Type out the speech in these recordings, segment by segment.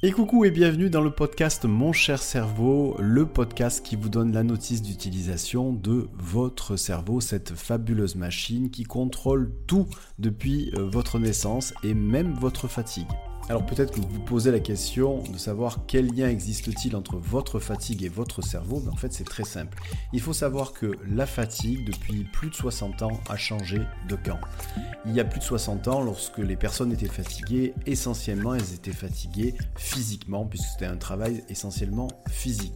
Et coucou et bienvenue dans le podcast Mon cher cerveau, le podcast qui vous donne la notice d'utilisation de votre cerveau, cette fabuleuse machine qui contrôle tout depuis euh, votre naissance et même votre fatigue. Alors peut-être que vous vous posez la question de savoir quel lien existe-t-il entre votre fatigue et votre cerveau, mais en fait c'est très simple. Il faut savoir que la fatigue depuis plus de 60 ans a changé de camp. Il y a plus de 60 ans, lorsque les personnes étaient fatiguées, essentiellement elles étaient fatiguées physiquement, puisque c'était un travail essentiellement physique.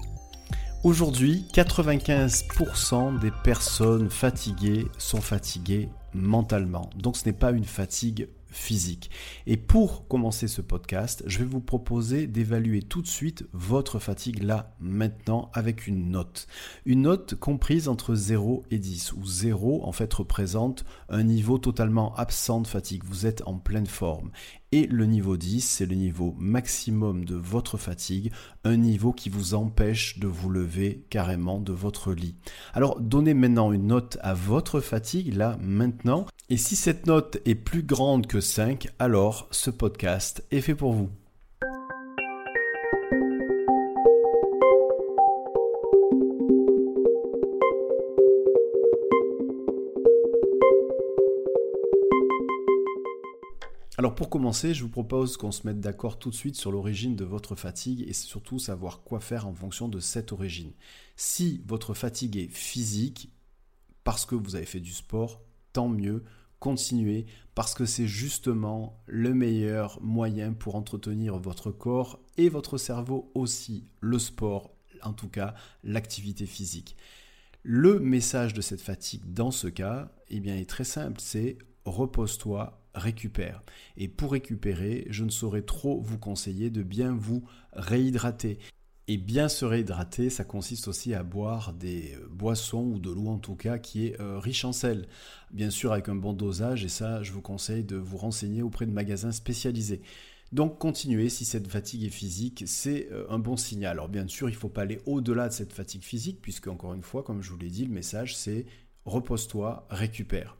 Aujourd'hui, 95% des personnes fatiguées sont fatiguées mentalement. Donc ce n'est pas une fatigue physique. Et pour commencer ce podcast, je vais vous proposer d'évaluer tout de suite votre fatigue là, maintenant, avec une note. Une note comprise entre 0 et 10, où 0 en fait représente un niveau totalement absent de fatigue. Vous êtes en pleine forme. Et le niveau 10, c'est le niveau maximum de votre fatigue, un niveau qui vous empêche de vous lever carrément de votre lit. Alors donnez maintenant une note à votre fatigue, là, maintenant. Et si cette note est plus grande que 5, alors ce podcast est fait pour vous. Alors pour commencer, je vous propose qu'on se mette d'accord tout de suite sur l'origine de votre fatigue et surtout savoir quoi faire en fonction de cette origine. Si votre fatigue est physique, parce que vous avez fait du sport, tant mieux, continuez, parce que c'est justement le meilleur moyen pour entretenir votre corps et votre cerveau aussi, le sport, en tout cas l'activité physique. Le message de cette fatigue dans ce cas, eh bien, est très simple, c'est repose-toi, récupère. Et pour récupérer, je ne saurais trop vous conseiller de bien vous réhydrater. Et bien se réhydrater, ça consiste aussi à boire des euh, boissons ou de l'eau en tout cas qui est euh, riche en sel. Bien sûr avec un bon dosage et ça je vous conseille de vous renseigner auprès de magasins spécialisés. Donc continuez si cette fatigue est physique, c'est euh, un bon signal. Alors bien sûr il ne faut pas aller au-delà de cette fatigue physique puisque encore une fois comme je vous l'ai dit le message c'est repose-toi, récupère.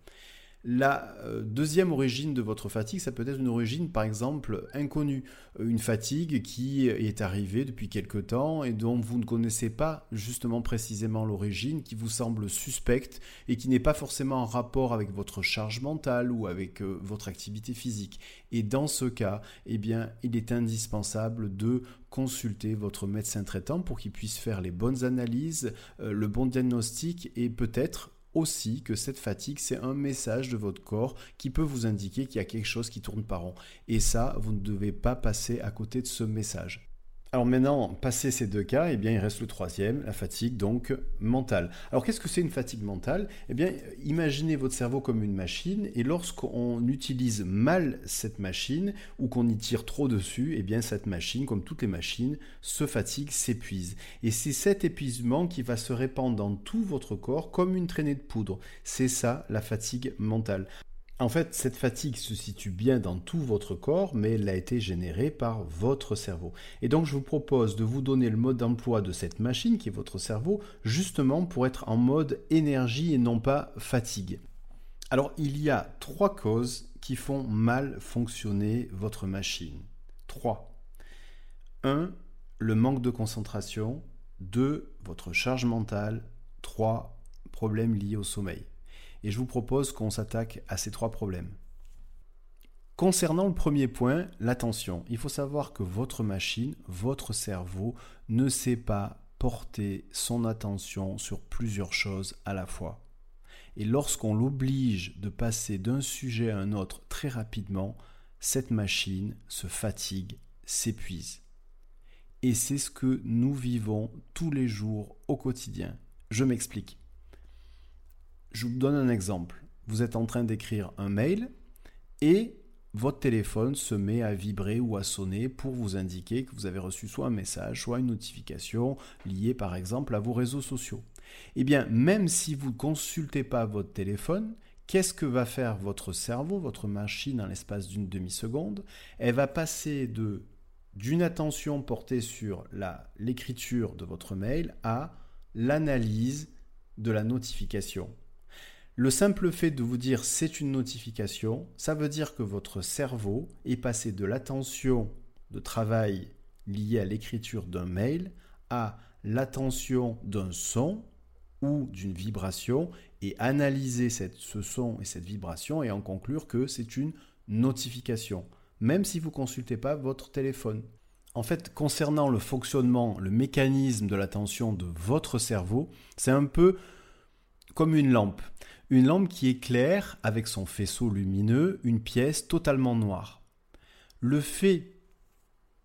La euh, deuxième origine de votre fatigue, ça peut être une origine par exemple inconnue, euh, une fatigue qui est arrivée depuis quelque temps et dont vous ne connaissez pas justement précisément l'origine, qui vous semble suspecte et qui n'est pas forcément en rapport avec votre charge mentale ou avec euh, votre activité physique. Et dans ce cas, eh bien, il est indispensable de consulter votre médecin traitant pour qu'il puisse faire les bonnes analyses, le bon diagnostic et peut-être aussi que cette fatigue, c'est un message de votre corps qui peut vous indiquer qu'il y a quelque chose qui tourne par rond. Et ça, vous ne devez pas passer à côté de ce message. Alors maintenant, passé ces deux cas, eh bien, il reste le troisième, la fatigue donc mentale. Alors qu'est-ce que c'est une fatigue mentale? Eh bien, imaginez votre cerveau comme une machine et lorsqu'on utilise mal cette machine ou qu'on y tire trop dessus, eh bien cette machine, comme toutes les machines, se fatigue, s'épuise. Et c'est cet épuisement qui va se répandre dans tout votre corps comme une traînée de poudre. C'est ça la fatigue mentale. En fait, cette fatigue se situe bien dans tout votre corps, mais elle a été générée par votre cerveau. Et donc, je vous propose de vous donner le mode d'emploi de cette machine, qui est votre cerveau, justement pour être en mode énergie et non pas fatigue. Alors, il y a trois causes qui font mal fonctionner votre machine. Trois. 1. Le manque de concentration. 2. Votre charge mentale. 3. Problèmes liés au sommeil et je vous propose qu'on s'attaque à ces trois problèmes. Concernant le premier point, l'attention, il faut savoir que votre machine, votre cerveau, ne sait pas porter son attention sur plusieurs choses à la fois. Et lorsqu'on l'oblige de passer d'un sujet à un autre très rapidement, cette machine se fatigue, s'épuise. Et c'est ce que nous vivons tous les jours au quotidien. Je m'explique. Je vous donne un exemple. Vous êtes en train d'écrire un mail et votre téléphone se met à vibrer ou à sonner pour vous indiquer que vous avez reçu soit un message, soit une notification liée par exemple à vos réseaux sociaux. Eh bien, même si vous ne consultez pas votre téléphone, qu'est-ce que va faire votre cerveau, votre machine en l'espace d'une demi-seconde? Elle va passer de d'une attention portée sur l'écriture de votre mail à l'analyse de la notification. Le simple fait de vous dire c'est une notification, ça veut dire que votre cerveau est passé de l'attention de travail liée à l'écriture d'un mail à l'attention d'un son ou d'une vibration et analyser ce son et cette vibration et en conclure que c'est une notification, même si vous ne consultez pas votre téléphone. En fait, concernant le fonctionnement, le mécanisme de l'attention de votre cerveau, c'est un peu comme une lampe. Une lampe qui éclaire avec son faisceau lumineux une pièce totalement noire. Le fait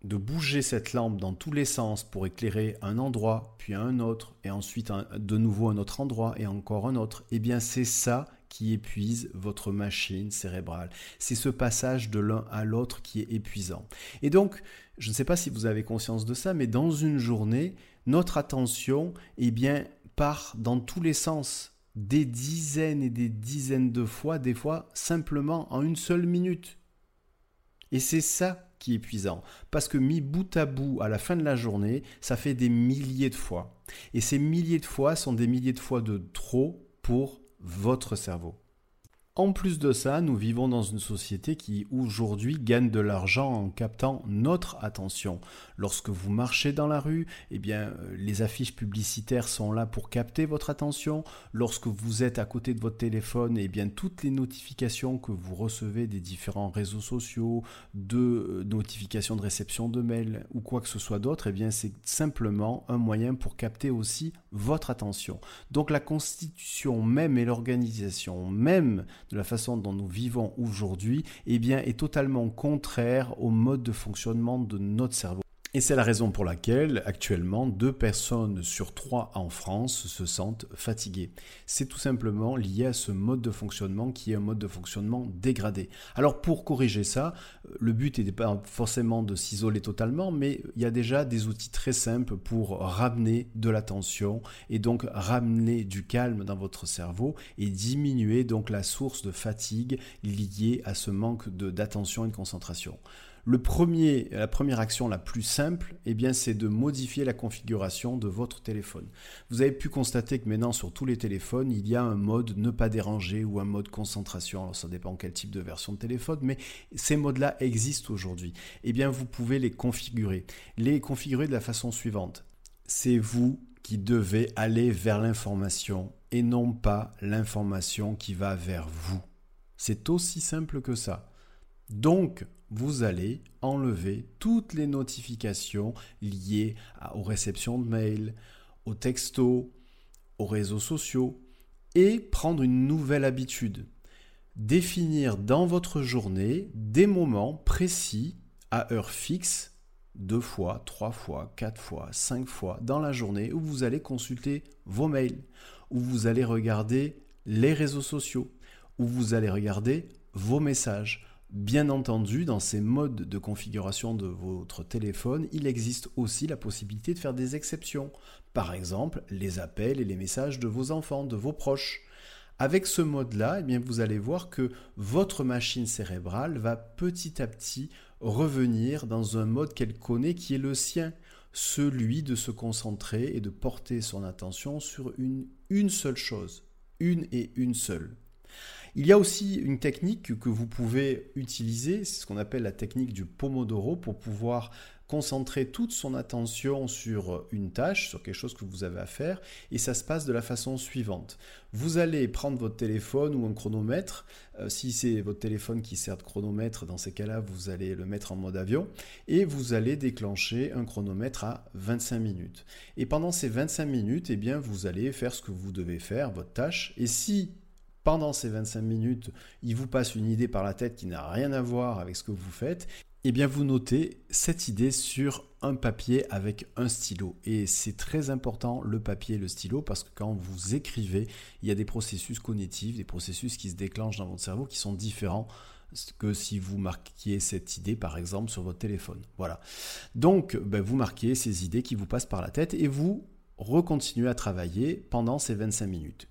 de bouger cette lampe dans tous les sens pour éclairer un endroit, puis un autre, et ensuite de nouveau un autre endroit, et encore un autre, eh bien c'est ça qui épuise votre machine cérébrale. C'est ce passage de l'un à l'autre qui est épuisant. Et donc, je ne sais pas si vous avez conscience de ça, mais dans une journée, notre attention, eh bien, part dans tous les sens, des dizaines et des dizaines de fois, des fois simplement en une seule minute. Et c'est ça qui est épuisant. Parce que mis bout à bout à la fin de la journée, ça fait des milliers de fois. Et ces milliers de fois sont des milliers de fois de trop pour votre cerveau. En plus de ça, nous vivons dans une société qui aujourd'hui gagne de l'argent en captant notre attention. Lorsque vous marchez dans la rue, eh bien, euh, les affiches publicitaires sont là pour capter votre attention. Lorsque vous êtes à côté de votre téléphone, eh bien, toutes les notifications que vous recevez des différents réseaux sociaux, de euh, notifications de réception de mails ou quoi que ce soit d'autre, eh bien, c'est simplement un moyen pour capter aussi votre attention. Donc, la constitution même et l'organisation même de la façon dont nous vivons aujourd'hui, eh est totalement contraire au mode de fonctionnement de notre cerveau. Et c'est la raison pour laquelle, actuellement, deux personnes sur trois en France se sentent fatiguées. C'est tout simplement lié à ce mode de fonctionnement qui est un mode de fonctionnement dégradé. Alors pour corriger ça, le but n'est pas forcément de s'isoler totalement, mais il y a déjà des outils très simples pour ramener de l'attention et donc ramener du calme dans votre cerveau et diminuer donc la source de fatigue liée à ce manque d'attention et de concentration. La première action la plus simple, eh bien, c'est de modifier la configuration de votre téléphone. Vous avez pu constater que maintenant sur tous les téléphones, il y a un mode ne pas déranger ou un mode concentration. Alors ça dépend quel type de version de téléphone, mais ces modes-là existent aujourd'hui. Eh bien, vous pouvez les configurer. Les configurer de la façon suivante. C'est vous qui devez aller vers l'information et non pas l'information qui va vers vous. C'est aussi simple que ça. Donc, vous allez enlever toutes les notifications liées aux réceptions de mails, aux textos, aux réseaux sociaux et prendre une nouvelle habitude. Définir dans votre journée des moments précis à heure fixe, deux fois, trois fois, quatre fois, cinq fois dans la journée où vous allez consulter vos mails, où vous allez regarder les réseaux sociaux, où vous allez regarder vos messages, Bien entendu, dans ces modes de configuration de votre téléphone, il existe aussi la possibilité de faire des exceptions. Par exemple, les appels et les messages de vos enfants, de vos proches. Avec ce mode-là, eh bien, vous allez voir que votre machine cérébrale va petit à petit revenir dans un mode qu'elle connaît qui est le sien, celui de se concentrer et de porter son attention sur une, une seule chose, une et une seule. Il y a aussi une technique que vous pouvez utiliser, c'est ce qu'on appelle la technique du Pomodoro pour pouvoir concentrer toute son attention sur une tâche, sur quelque chose que vous avez à faire, et ça se passe de la façon suivante. Vous allez prendre votre téléphone ou un chronomètre, euh, si c'est votre téléphone qui sert de chronomètre, dans ces cas-là, vous allez le mettre en mode avion, et vous allez déclencher un chronomètre à 25 minutes. Et pendant ces 25 minutes, eh bien, vous allez faire ce que vous devez faire, votre tâche, et si pendant ces 25 minutes, il vous passe une idée par la tête qui n'a rien à voir avec ce que vous faites, eh bien vous notez cette idée sur un papier avec un stylo. Et c'est très important le papier et le stylo parce que quand vous écrivez, il y a des processus cognitifs, des processus qui se déclenchent dans votre cerveau qui sont différents que si vous marquiez cette idée par exemple sur votre téléphone. Voilà. Donc ben, vous marquez ces idées qui vous passent par la tête et vous recontinuez à travailler pendant ces 25 minutes.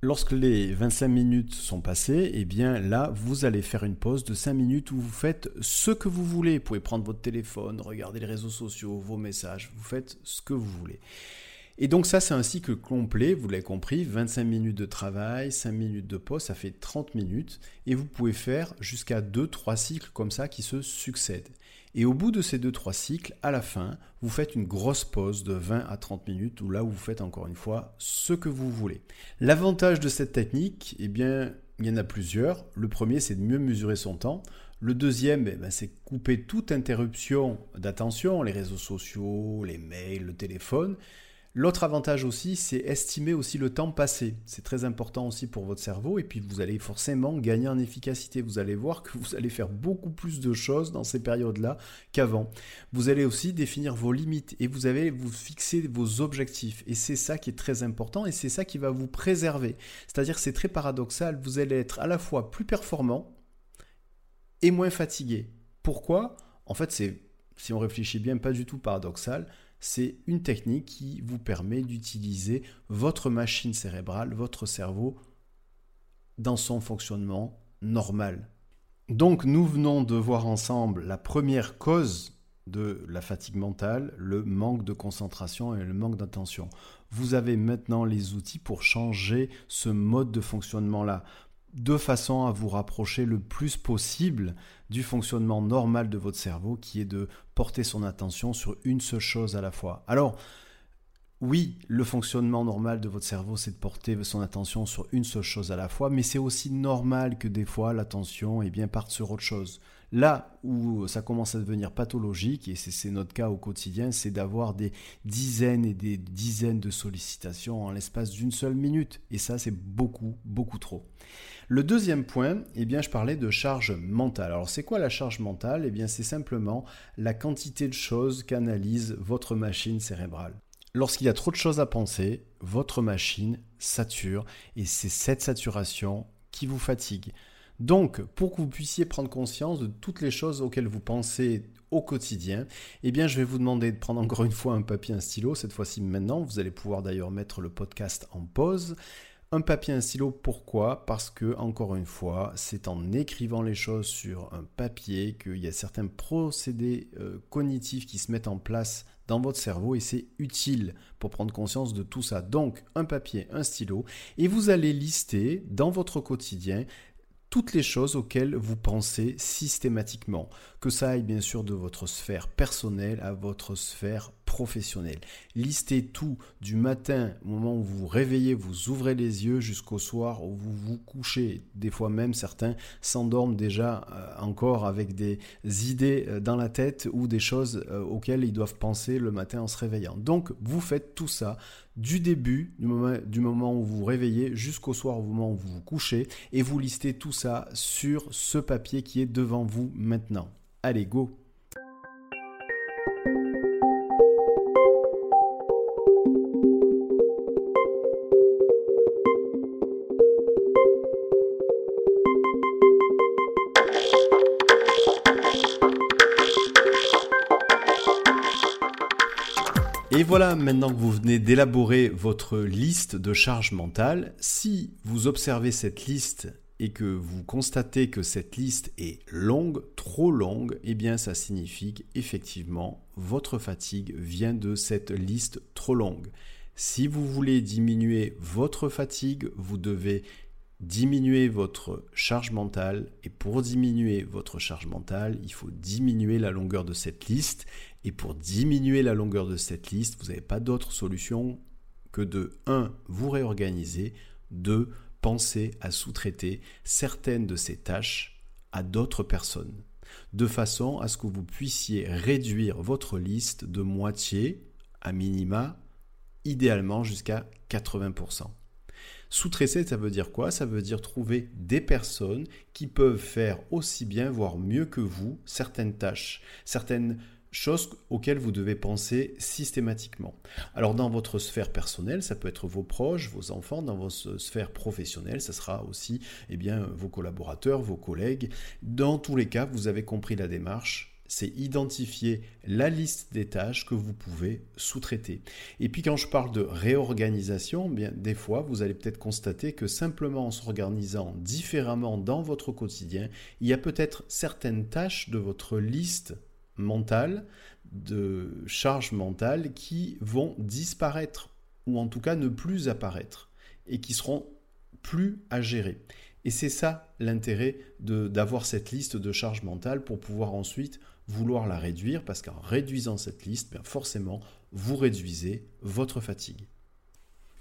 Lorsque les 25 minutes sont passées, eh bien là, vous allez faire une pause de 5 minutes où vous faites ce que vous voulez. Vous pouvez prendre votre téléphone, regarder les réseaux sociaux, vos messages, vous faites ce que vous voulez. Et donc ça, c'est un cycle complet, vous l'avez compris, 25 minutes de travail, 5 minutes de pause, ça fait 30 minutes. Et vous pouvez faire jusqu'à 2-3 cycles comme ça qui se succèdent. Et au bout de ces 2-3 cycles, à la fin, vous faites une grosse pause de 20 à 30 minutes où là vous faites encore une fois ce que vous voulez. L'avantage de cette technique, eh bien, il y en a plusieurs. Le premier, c'est de mieux mesurer son temps. Le deuxième, eh ben, c'est couper toute interruption d'attention, les réseaux sociaux, les mails, le téléphone. L'autre avantage aussi, c'est estimer aussi le temps passé. C'est très important aussi pour votre cerveau et puis vous allez forcément gagner en efficacité. Vous allez voir que vous allez faire beaucoup plus de choses dans ces périodes-là qu'avant. Vous allez aussi définir vos limites et vous allez vous fixer vos objectifs. Et c'est ça qui est très important et c'est ça qui va vous préserver. C'est-à-dire c'est très paradoxal. Vous allez être à la fois plus performant et moins fatigué. Pourquoi? En fait, c'est, si on réfléchit bien, pas du tout paradoxal c'est une technique qui vous permet d'utiliser votre machine cérébrale, votre cerveau, dans son fonctionnement normal. Donc nous venons de voir ensemble la première cause de la fatigue mentale, le manque de concentration et le manque d'attention. Vous avez maintenant les outils pour changer ce mode de fonctionnement-là, de façon à vous rapprocher le plus possible du fonctionnement normal de votre cerveau qui est de porter son attention sur une seule chose à la fois. Alors, oui, le fonctionnement normal de votre cerveau, c'est de porter son attention sur une seule chose à la fois, mais c'est aussi normal que des fois l'attention eh parte sur autre chose. Là où ça commence à devenir pathologique, et c'est notre cas au quotidien, c'est d'avoir des dizaines et des dizaines de sollicitations en l'espace d'une seule minute. Et ça, c'est beaucoup, beaucoup trop. Le deuxième point, eh bien, je parlais de charge mentale. Alors, c'est quoi la charge mentale? Eh bien, c'est simplement la quantité de choses qu'analyse votre machine cérébrale. Lorsqu'il y a trop de choses à penser, votre machine sature et c'est cette saturation qui vous fatigue. Donc, pour que vous puissiez prendre conscience de toutes les choses auxquelles vous pensez au quotidien, eh bien, je vais vous demander de prendre encore une fois un papier, un stylo. Cette fois-ci, maintenant, vous allez pouvoir d'ailleurs mettre le podcast en pause. Un papier, un stylo, pourquoi? Parce que, encore une fois, c'est en écrivant les choses sur un papier qu'il y a certains procédés euh, cognitifs qui se mettent en place dans votre cerveau et c'est utile pour prendre conscience de tout ça. Donc, un papier, un stylo, et vous allez lister dans votre quotidien toutes les choses auxquelles vous pensez systématiquement, que ça aille bien sûr de votre sphère personnelle à votre sphère professionnelle. Listez tout du matin au moment où vous vous réveillez, vous ouvrez les yeux jusqu'au soir où vous vous couchez. Des fois même certains s'endorment déjà euh, encore avec des idées euh, dans la tête ou des choses euh, auxquelles ils doivent penser le matin en se réveillant. Donc vous faites tout ça du début, du moment, du moment où vous vous réveillez jusqu'au soir au moment où vous vous couchez, et vous listez tout ça sur ce papier qui est devant vous maintenant. Allez, go voilà, maintenant que vous venez d'élaborer votre liste de charges mentales, si vous observez cette liste et que vous constatez que cette liste est longue, trop longue, eh bien ça signifie qu'effectivement votre fatigue vient de cette liste trop longue. Si vous voulez diminuer votre fatigue, vous devez diminuer votre charge mentale et pour diminuer votre charge mentale, il faut diminuer la longueur de cette liste et pour diminuer la longueur de cette liste, vous n'avez pas d'autre solution que de 1. vous réorganiser, 2. penser à sous-traiter certaines de ces tâches à d'autres personnes, de façon à ce que vous puissiez réduire votre liste de moitié, à minima, idéalement jusqu'à 80%. Sous-traiter, ça veut dire quoi? Ça veut dire trouver des personnes qui peuvent faire aussi bien, voire mieux que vous, certaines tâches, certaines choses auxquelles vous devez penser systématiquement. Alors dans votre sphère personnelle, ça peut être vos proches, vos enfants, dans votre sphère professionnelle, ça sera aussi eh bien, vos collaborateurs, vos collègues. Dans tous les cas, vous avez compris la démarche c'est identifier la liste des tâches que vous pouvez sous-traiter. Et puis quand je parle de réorganisation, bien des fois vous allez peut-être constater que simplement en s'organisant différemment dans votre quotidien, il y a peut-être certaines tâches de votre liste mentale, de charge mentale qui vont disparaître ou en tout cas ne plus apparaître, et qui seront plus à gérer. Et c'est ça l'intérêt d'avoir cette liste de charges mentales pour pouvoir ensuite vouloir la réduire, parce qu'en réduisant cette liste, bien forcément, vous réduisez votre fatigue.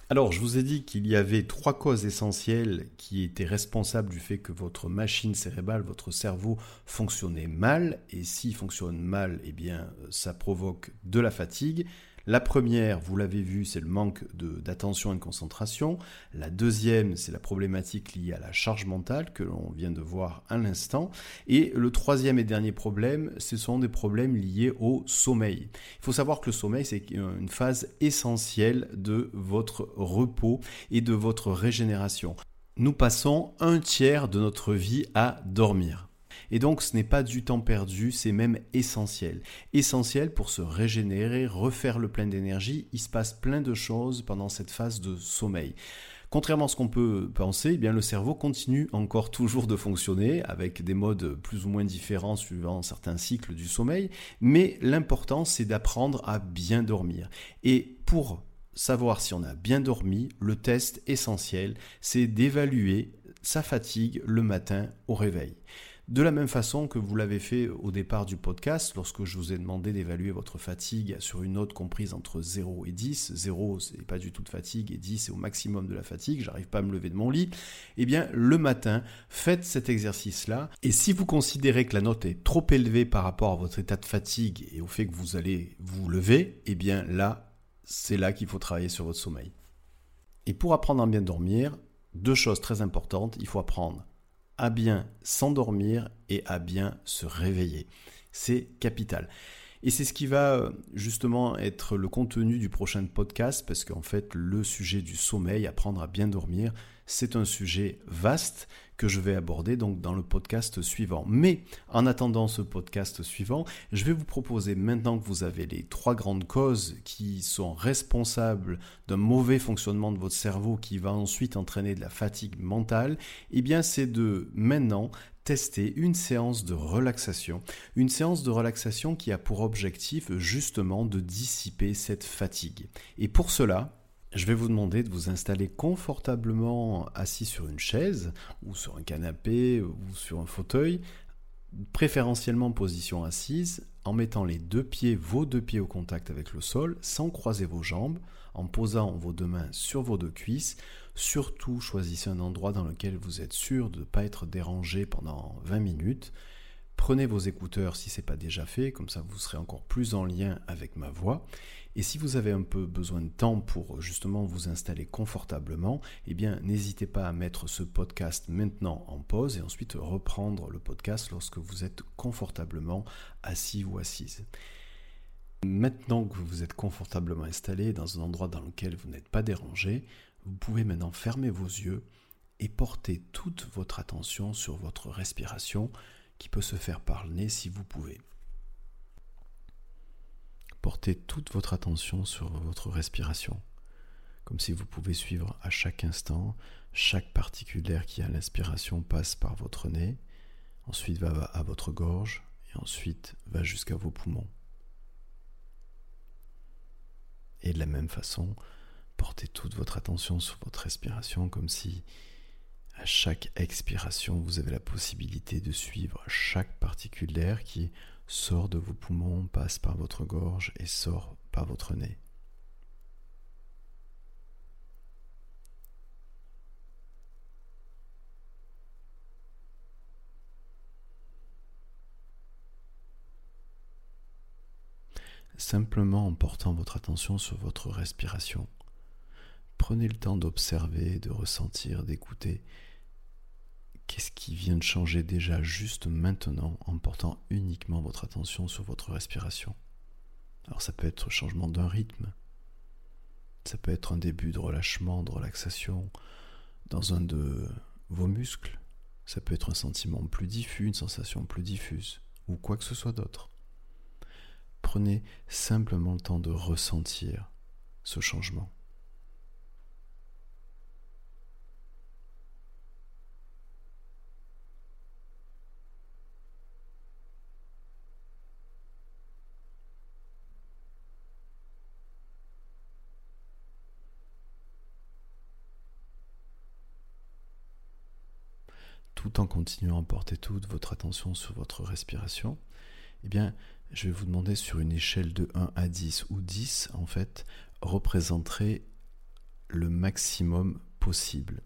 Alors, je vous ai dit qu'il y avait trois causes essentielles qui étaient responsables du fait que votre machine cérébrale, votre cerveau fonctionnait mal. Et s'il fonctionne mal, eh bien, ça provoque de la fatigue. La première, vous l'avez vu, c'est le manque d'attention et de concentration. La deuxième, c'est la problématique liée à la charge mentale que l'on vient de voir à l'instant. Et le troisième et dernier problème, ce sont des problèmes liés au sommeil. Il faut savoir que le sommeil, c'est une phase essentielle de votre repos et de votre régénération. Nous passons un tiers de notre vie à dormir. Et donc ce n'est pas du temps perdu, c'est même essentiel. Essentiel pour se régénérer, refaire le plein d'énergie. Il se passe plein de choses pendant cette phase de sommeil. Contrairement à ce qu'on peut penser, eh bien le cerveau continue encore toujours de fonctionner avec des modes plus ou moins différents suivant certains cycles du sommeil, mais l'important c'est d'apprendre à bien dormir. Et pour savoir si on a bien dormi, le test essentiel, c'est d'évaluer sa fatigue le matin au réveil. De la même façon que vous l'avez fait au départ du podcast, lorsque je vous ai demandé d'évaluer votre fatigue sur une note comprise entre 0 et 10, 0 c'est pas du tout de fatigue et 10 c'est au maximum de la fatigue, j'arrive pas à me lever de mon lit, eh bien le matin, faites cet exercice-là et si vous considérez que la note est trop élevée par rapport à votre état de fatigue et au fait que vous allez vous lever, eh bien là, c'est là qu'il faut travailler sur votre sommeil. Et pour apprendre à bien dormir, deux choses très importantes, il faut apprendre à bien s'endormir et à bien se réveiller. C'est capital. Et c'est ce qui va euh, justement être le contenu du prochain podcast, parce qu'en fait, le sujet du sommeil, apprendre à bien dormir, c'est un sujet vaste que je vais aborder donc dans le podcast suivant. Mais en attendant ce podcast suivant, je vais vous proposer maintenant que vous avez les trois grandes causes qui sont responsables d'un mauvais fonctionnement de votre cerveau qui va ensuite entraîner de la fatigue mentale, eh bien c'est de maintenant tester une séance de relaxation, une séance de relaxation qui a pour objectif justement de dissiper cette fatigue. Et pour cela, je vais vous demander de vous installer confortablement assis sur une chaise ou sur un canapé ou sur un fauteuil, préférentiellement en position assise, en mettant les deux pieds, vos deux pieds au contact avec le sol, sans croiser vos jambes, en posant vos deux mains sur vos deux cuisses. Surtout, choisissez un endroit dans lequel vous êtes sûr de ne pas être dérangé pendant 20 minutes. Prenez vos écouteurs si ce n'est pas déjà fait, comme ça vous serez encore plus en lien avec ma voix. Et si vous avez un peu besoin de temps pour justement vous installer confortablement, eh bien n'hésitez pas à mettre ce podcast maintenant en pause et ensuite reprendre le podcast lorsque vous êtes confortablement assis ou assise. Maintenant que vous êtes confortablement installé dans un endroit dans lequel vous n'êtes pas dérangé, vous pouvez maintenant fermer vos yeux et porter toute votre attention sur votre respiration qui peut se faire par le nez si vous pouvez. Portez toute votre attention sur votre respiration, comme si vous pouvez suivre à chaque instant chaque particule d'air qui à l'inspiration passe par votre nez, ensuite va à votre gorge et ensuite va jusqu'à vos poumons. Et de la même façon, portez toute votre attention sur votre respiration comme si à chaque expiration, vous avez la possibilité de suivre chaque particule d'air qui sort de vos poumons, passe par votre gorge et sort par votre nez. Simplement en portant votre attention sur votre respiration, prenez le temps d'observer, de ressentir, d'écouter Qu'est-ce qui vient de changer déjà juste maintenant en portant uniquement votre attention sur votre respiration? Alors ça peut être changement d'un rythme, ça peut être un début de relâchement, de relaxation dans un de vos muscles, ça peut être un sentiment plus diffus, une sensation plus diffuse, ou quoi que ce soit d'autre. Prenez simplement le temps de ressentir ce changement. En continuant à porter toute votre attention sur votre respiration, eh je vais vous demander sur une échelle de 1 à 10 ou 10, en fait, représenterait le maximum possible.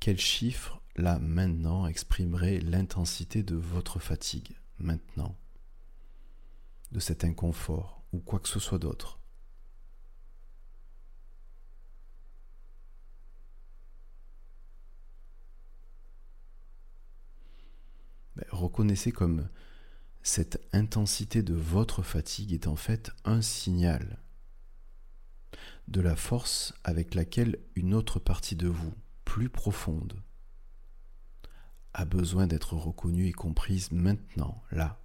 Quel chiffre, là, maintenant, exprimerait l'intensité de votre fatigue, maintenant, de cet inconfort ou quoi que ce soit d'autre? Reconnaissez comme cette intensité de votre fatigue est en fait un signal de la force avec laquelle une autre partie de vous, plus profonde, a besoin d'être reconnue et comprise maintenant, là.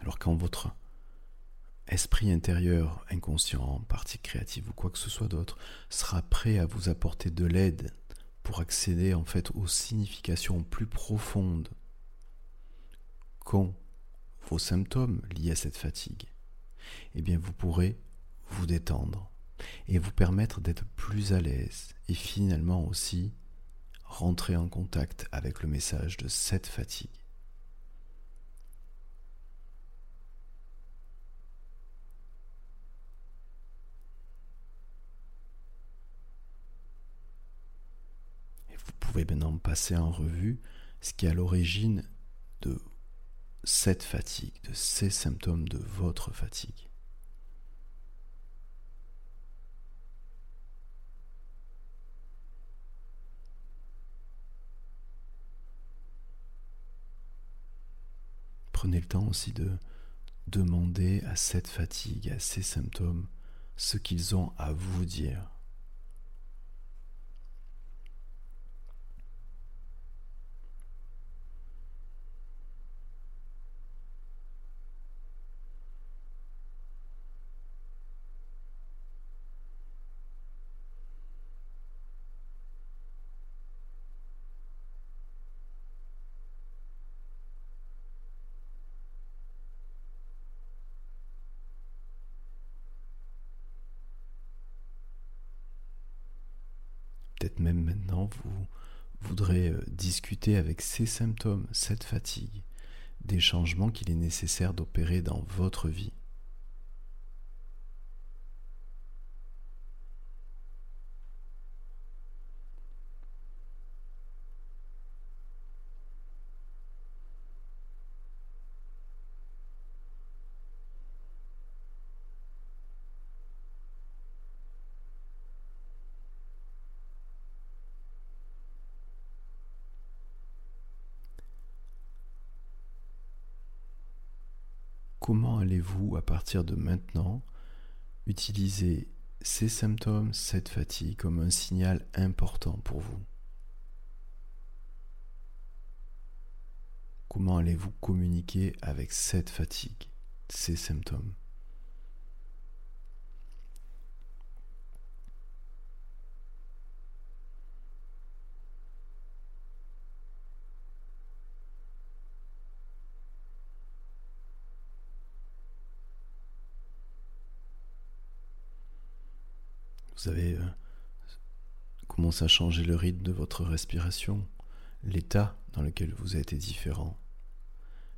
Alors quand votre esprit intérieur, inconscient, partie créative ou quoi que ce soit d'autre, sera prêt à vous apporter de l'aide pour accéder en fait aux significations plus profondes qu'ont vos symptômes liés à cette fatigue, eh bien vous pourrez vous détendre et vous permettre d'être plus à l'aise et finalement aussi rentrer en contact avec le message de cette fatigue. Pouvez maintenant passer en revue ce qui est à l'origine de cette fatigue, de ces symptômes de votre fatigue. Prenez le temps aussi de demander à cette fatigue, à ces symptômes, ce qu'ils ont à vous dire. Peut-être même maintenant, vous voudrez euh, discuter avec ces symptômes, cette fatigue, des changements qu'il est nécessaire d'opérer dans votre vie. comment allez-vous, à partir de maintenant, utiliser ces symptômes, cette fatigue, comme un signal important pour vous? Comment allez-vous communiquer avec cette fatigue, ces symptômes? Vous avez euh, commencé à changer le rythme de votre respiration, l'état dans lequel vous êtes est différent.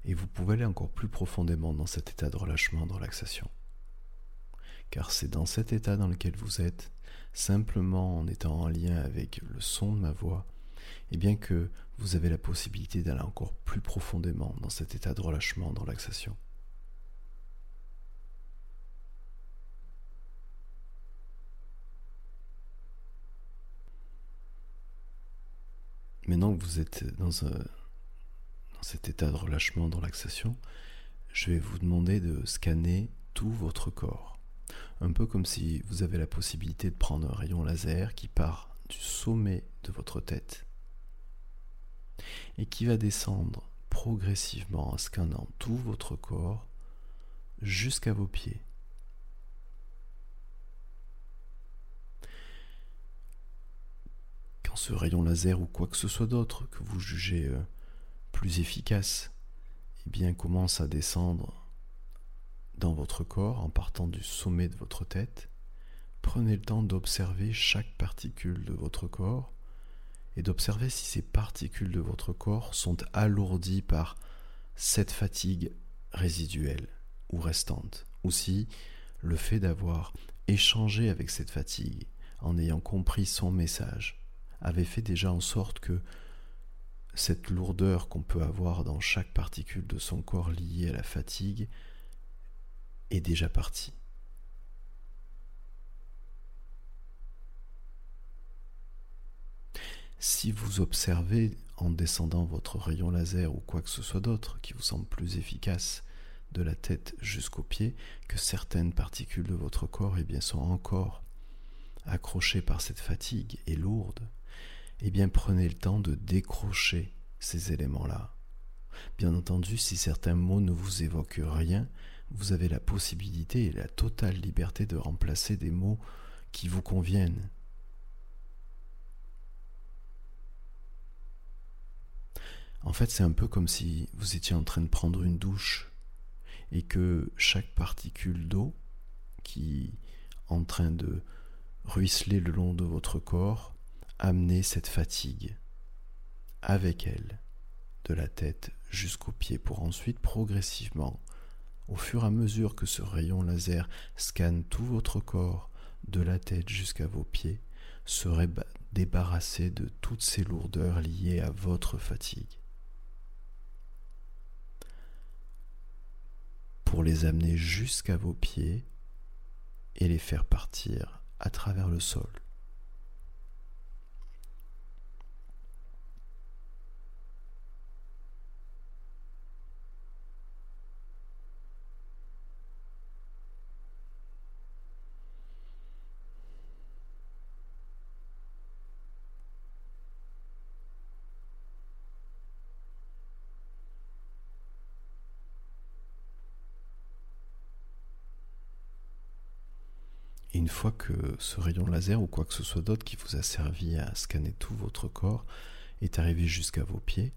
Et vous pouvez aller encore plus profondément dans cet état de relâchement, de relaxation. Car c'est dans cet état dans lequel vous êtes, simplement en étant en lien avec le son de ma voix, et bien que vous avez la possibilité d'aller encore plus profondément dans cet état de relâchement, de relaxation. Maintenant que vous êtes dans, cet état de relâchement, de relaxation, je vais vous demander de scanner tout votre corps. Un peu comme si vous avez la possibilité de prendre un rayon laser qui part du sommet de votre tête et qui va descendre progressivement en scannant tout votre corps jusqu'à vos pieds. Ce rayon laser ou quoi que ce soit d'autre que vous jugez euh, plus efficace, eh bien commence à descendre dans votre corps en partant du sommet de votre tête. Prenez le temps d'observer chaque particule de votre corps et d'observer si ces particules de votre corps sont alourdies par cette fatigue résiduelle ou restante, ou si le fait d'avoir échangé avec cette fatigue en ayant compris son message avait fait déjà en sorte que cette lourdeur qu'on peut avoir dans chaque particule de son corps liée à la fatigue est déjà partie. Si vous observez en descendant votre rayon laser ou quoi que ce soit d'autre qui vous semble plus efficace de la tête jusqu'aux pieds, que certaines particules de votre corps eh bien, sont encore accrochées par cette fatigue et lourdes, eh bien prenez le temps de décrocher ces éléments-là. Bien entendu, si certains mots ne vous évoquent rien, vous avez la possibilité et la totale liberté de remplacer des mots qui vous conviennent. En fait, c'est un peu comme si vous étiez en train de prendre une douche et que chaque particule d'eau qui est en train de ruisseler le long de votre corps amenait cette fatigue avec elle de la tête jusqu'aux pieds pour ensuite progressivement, au fur et à mesure que ce rayon laser scanne tout votre corps de la tête jusqu'à vos pieds, serait débarrassé de toutes ces lourdeurs liées à votre fatigue. Pour les amener jusqu'à vos pieds et les faire partir à travers le sol. Une fois que ce rayon laser ou quoi que ce soit d'autre qui vous a servi à scanner tout votre corps est arrivé jusqu'à vos pieds,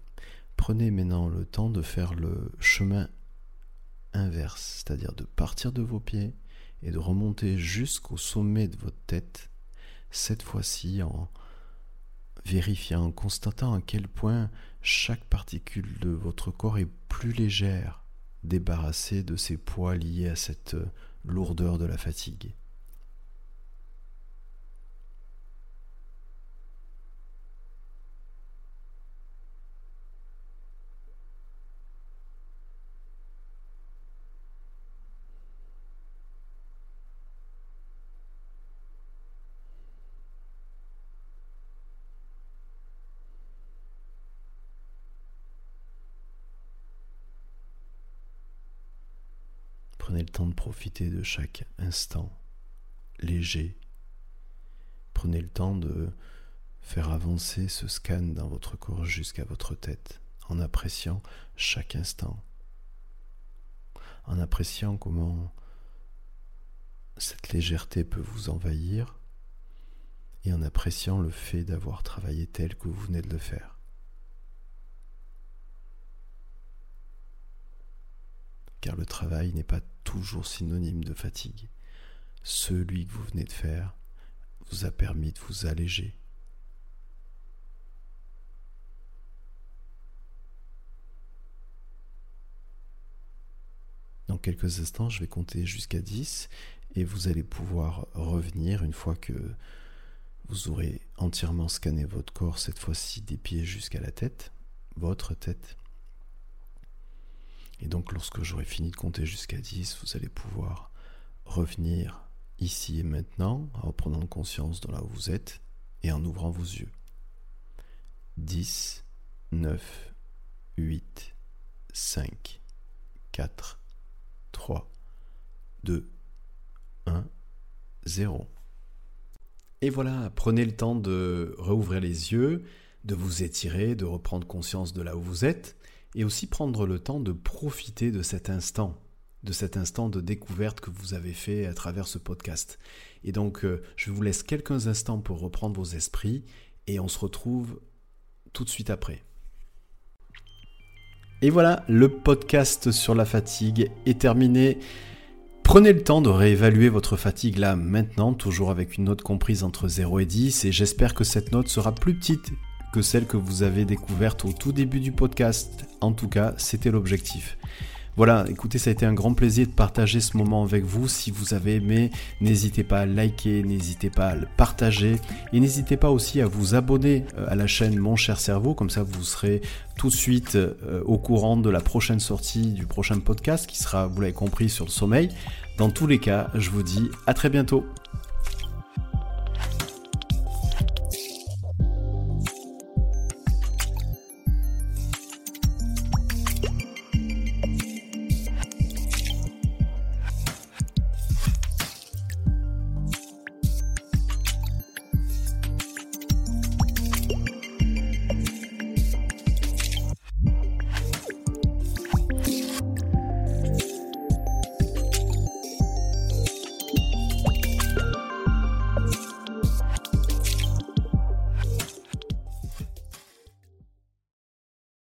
prenez maintenant le temps de faire le chemin inverse, c'est-à-dire de partir de vos pieds et de remonter jusqu'au sommet de votre tête, cette fois-ci en vérifiant, en constatant à quel point chaque particule de votre corps est plus légère, débarrassée de ces poids liés à cette lourdeur de la fatigue. Prenez le de profiter de chaque instant léger. Prenez le temps de faire avancer ce scan dans votre corps jusqu'à votre tête en appréciant chaque instant. En appréciant comment cette légèreté peut vous envahir et en appréciant le fait d'avoir travaillé tel que vous venez de le faire. Car le travail n'est pas toujours synonyme de fatigue. Celui que vous venez de faire vous a permis de vous alléger. Dans quelques instants, je vais compter jusqu'à 10 et vous allez pouvoir revenir une fois que vous aurez entièrement scanné votre corps, cette fois-ci des pieds jusqu'à la tête, votre tête. Et donc lorsque j'aurai fini de compter jusqu'à 10, vous allez pouvoir revenir ici et maintenant en prenant conscience de là où vous êtes et en ouvrant vos yeux. 10, 9, 8, 5, 4, 3, 2, 1, 0. Et voilà, prenez le temps de rouvrir les yeux, de vous étirer, de reprendre conscience de là où vous êtes et aussi prendre le temps de profiter de cet instant, de cet instant de découverte que vous avez fait à travers ce podcast. Et donc, euh, je vous laisse quelques instants pour reprendre vos esprits et on se retrouve tout de suite après. Et voilà, le podcast sur la fatigue est terminé. Prenez le temps de réévaluer votre fatigue là maintenant, toujours avec une note comprise entre 0 et 10, et j'espère que cette note sera plus petite celle que vous avez découverte au tout début du podcast. En tout cas, c'était l'objectif. Voilà, écoutez, ça a été un grand plaisir de partager ce moment avec vous. Si vous avez aimé, n'hésitez pas à liker, n'hésitez pas à le partager et n'hésitez pas aussi à vous abonner euh, à la chaîne Mon cher cerveau, comme ça vous serez tout de suite euh, au courant de la prochaine sortie du prochain podcast qui sera, vous l'avez compris, sur le sommeil. Dans tous les cas, je vous dis à très bientôt.